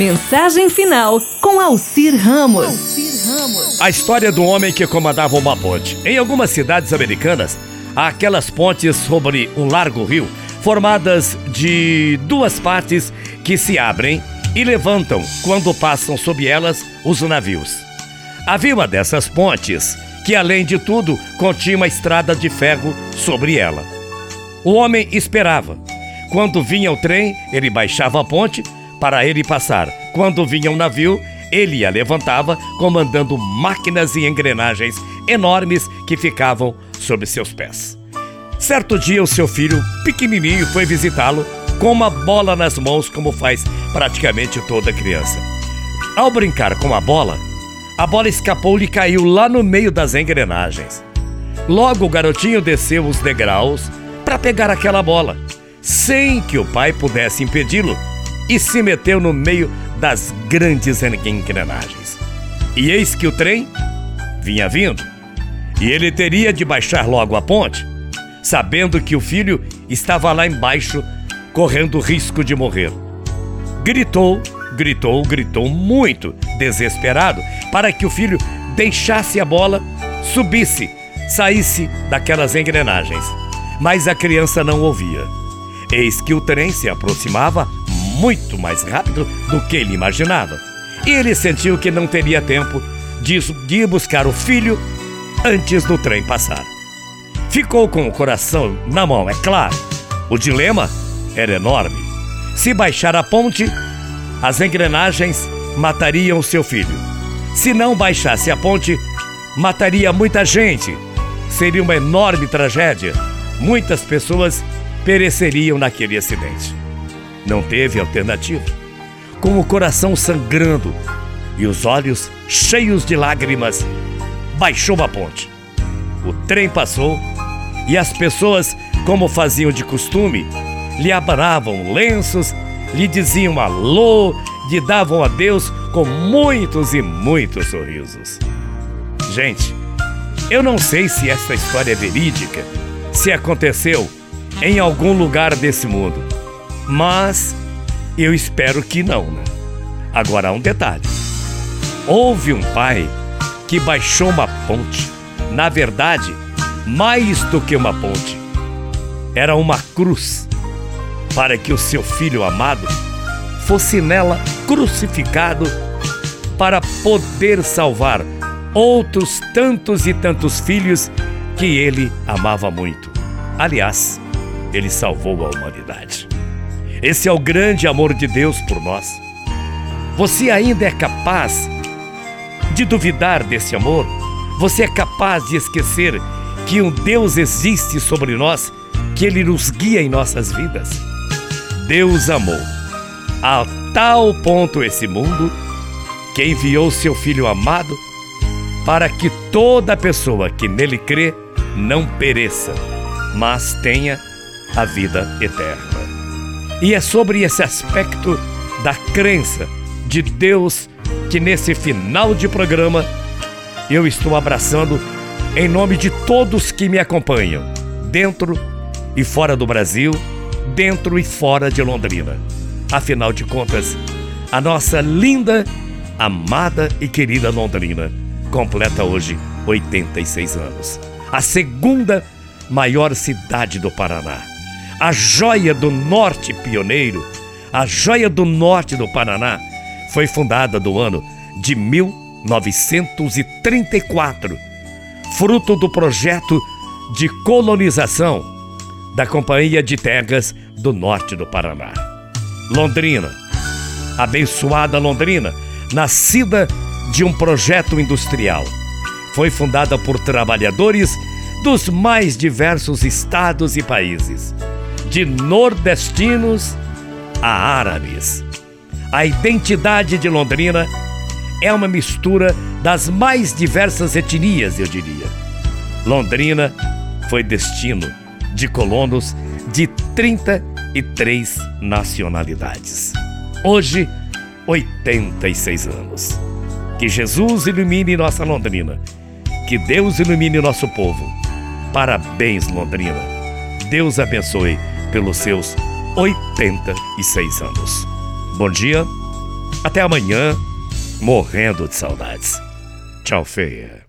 Mensagem final com Alcir Ramos. A história do homem que comandava uma ponte. Em algumas cidades americanas, há aquelas pontes sobre um largo rio, formadas de duas partes que se abrem e levantam quando passam sob elas os navios. Havia uma dessas pontes que, além de tudo, continha uma estrada de ferro sobre ela. O homem esperava. Quando vinha o trem, ele baixava a ponte para ele passar. Quando vinha um navio, ele a levantava, comandando máquinas e engrenagens enormes que ficavam sob seus pés. Certo dia, o seu filho, pequenininho, foi visitá-lo com uma bola nas mãos, como faz praticamente toda criança. Ao brincar com a bola, a bola escapou-lhe e caiu lá no meio das engrenagens. Logo, o garotinho desceu os degraus para pegar aquela bola, sem que o pai pudesse impedi-lo e se meteu no meio das grandes engrenagens. E eis que o trem vinha vindo, e ele teria de baixar logo a ponte, sabendo que o filho estava lá embaixo, correndo risco de morrer. Gritou, gritou, gritou muito, desesperado, para que o filho deixasse a bola, subisse, saísse daquelas engrenagens. Mas a criança não ouvia. Eis que o trem se aproximava muito mais rápido do que ele imaginava. E ele sentiu que não teria tempo de ir buscar o filho antes do trem passar. Ficou com o coração na mão, é claro. O dilema era enorme. Se baixar a ponte, as engrenagens matariam seu filho. Se não baixasse a ponte, mataria muita gente. Seria uma enorme tragédia. Muitas pessoas pereceriam naquele acidente. Não teve alternativa. Com o coração sangrando e os olhos cheios de lágrimas, baixou a ponte. O trem passou e as pessoas, como faziam de costume, lhe abravam lenços, lhe diziam alô, lhe davam adeus com muitos e muitos sorrisos. Gente, eu não sei se esta história é verídica, se aconteceu em algum lugar desse mundo. Mas eu espero que não, né? Agora há um detalhe. Houve um pai que baixou uma ponte. Na verdade, mais do que uma ponte. Era uma cruz para que o seu filho amado fosse nela crucificado para poder salvar outros tantos e tantos filhos que ele amava muito. Aliás, ele salvou a humanidade. Esse é o grande amor de Deus por nós. Você ainda é capaz de duvidar desse amor? Você é capaz de esquecer que um Deus existe sobre nós, que Ele nos guia em nossas vidas? Deus amou a tal ponto esse mundo que enviou seu Filho amado para que toda pessoa que nele crê não pereça, mas tenha a vida eterna. E é sobre esse aspecto da crença de Deus que nesse final de programa eu estou abraçando em nome de todos que me acompanham, dentro e fora do Brasil, dentro e fora de Londrina. Afinal de contas, a nossa linda, amada e querida Londrina completa hoje 86 anos. A segunda maior cidade do Paraná a joia do norte pioneiro, a joia do norte do Paraná, foi fundada no ano de 1934, fruto do projeto de colonização da Companhia de Terras do Norte do Paraná. Londrina, abençoada Londrina, nascida de um projeto industrial, foi fundada por trabalhadores dos mais diversos estados e países de nordestinos a árabes. A identidade de Londrina é uma mistura das mais diversas etnias, eu diria. Londrina foi destino de colonos de 33 nacionalidades. Hoje, 86 anos. Que Jesus ilumine nossa Londrina. Que Deus ilumine nosso povo. Parabéns, Londrina. Deus abençoe pelos seus 86 anos. Bom dia, Até amanhã, morrendo de saudades. Tchau, feia.